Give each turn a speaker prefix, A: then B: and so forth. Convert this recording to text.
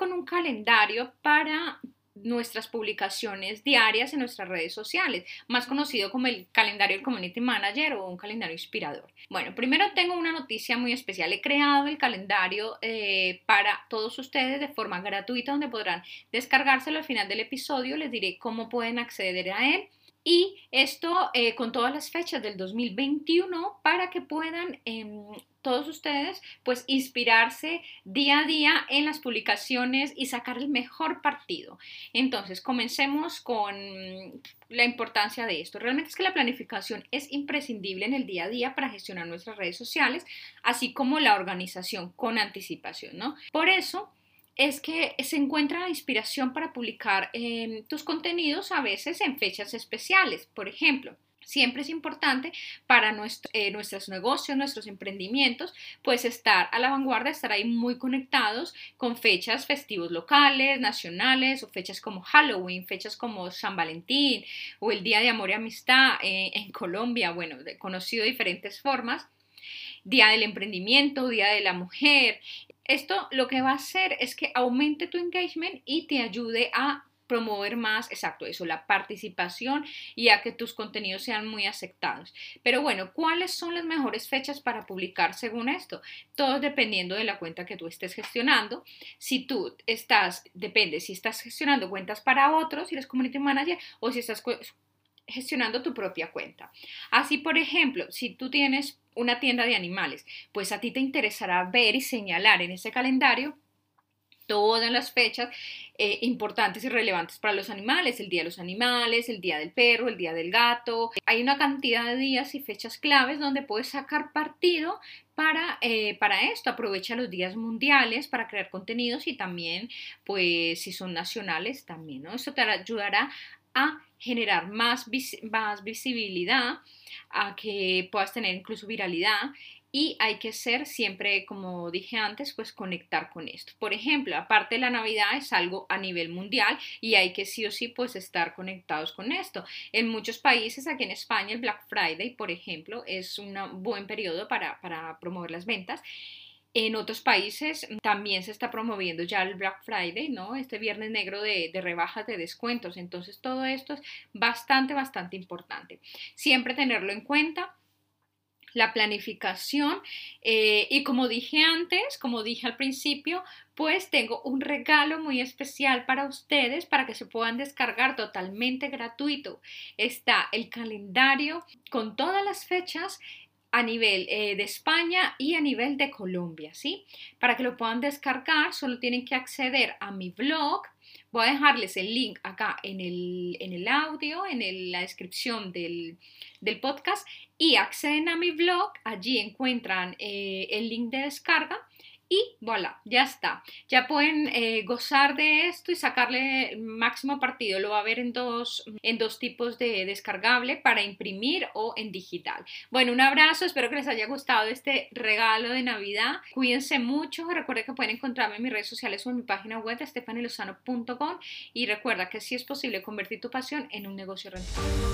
A: Con un calendario para nuestras publicaciones diarias en nuestras redes sociales, más conocido como el calendario del Community Manager o un calendario inspirador. Bueno, primero tengo una noticia muy especial. He creado el calendario eh, para todos ustedes de forma gratuita donde podrán descargárselo al final del episodio. Les diré cómo pueden acceder a él. Y esto eh, con todas las fechas del 2021 para que puedan em, todos ustedes pues inspirarse día a día en las publicaciones y sacar el mejor partido. Entonces, comencemos con la importancia de esto. Realmente es que la planificación es imprescindible en el día a día para gestionar nuestras redes sociales, así como la organización con anticipación, ¿no? Por eso, es que se encuentra la inspiración para publicar em, tus contenidos a veces en fechas especiales. Por ejemplo, siempre es importante para eh, nuestros negocios, nuestros emprendimientos, pues estar a la vanguardia, estar ahí muy conectados con fechas festivos locales, nacionales o fechas como Halloween, fechas como San Valentín o el Día de Amor y Amistad eh, en Colombia, bueno, conocido de diferentes formas. Día del Emprendimiento, Día de la Mujer, esto lo que va a hacer es que aumente tu engagement y te ayude a promover más, exacto, eso, la participación y a que tus contenidos sean muy aceptados. Pero bueno, ¿cuáles son las mejores fechas para publicar según esto? Todo dependiendo de la cuenta que tú estés gestionando. Si tú estás, depende, si estás gestionando cuentas para otros, si eres community manager o si estás gestionando tu propia cuenta. Así, por ejemplo, si tú tienes una tienda de animales, pues a ti te interesará ver y señalar en ese calendario todas las fechas eh, importantes y relevantes para los animales, el Día de los Animales, el Día del Perro, el Día del Gato. Hay una cantidad de días y fechas claves donde puedes sacar partido para, eh, para esto. Aprovecha los días mundiales para crear contenidos y también, pues, si son nacionales, también, ¿no? Esto te ayudará a generar más, más visibilidad, a que puedas tener incluso viralidad y hay que ser siempre, como dije antes, pues conectar con esto. Por ejemplo, aparte de la Navidad es algo a nivel mundial y hay que sí o sí pues estar conectados con esto. En muchos países, aquí en España, el Black Friday, por ejemplo, es un buen periodo para, para promover las ventas en otros países también se está promoviendo ya el Black Friday, ¿no? Este viernes negro de, rebajas de descuentos. Entonces todo esto es bastante, bastante importante. Siempre tenerlo en cuenta la planificación eh, y como dije antes, como dije al principio, pues tengo un regalo muy especial para ustedes para que se puedan descargar totalmente gratuito. Está el calendario con todas las fechas a nivel eh, de España y a nivel de Colombia, ¿sí? Para que lo puedan descargar, solo tienen que acceder a mi blog. Voy a dejarles el link acá en el, en el audio, en la descripción del, del, podcast y acceden a mi blog. Allí encuentran eh, el link de descarga y voilà, ya está. Ya pueden eh, gozar de esto y sacarle máximo partido. Lo va a ver en dos, en dos tipos de descargable para imprimir o en digital. Bueno, un abrazo, espero que les haya gustado este regalo de Navidad. Cuídense mucho, recuerden que pueden encontrarme en mis redes sociales o en mi página web estefanilozano.com y recuerda que sí es posible convertir tu pasión en un negocio rentable.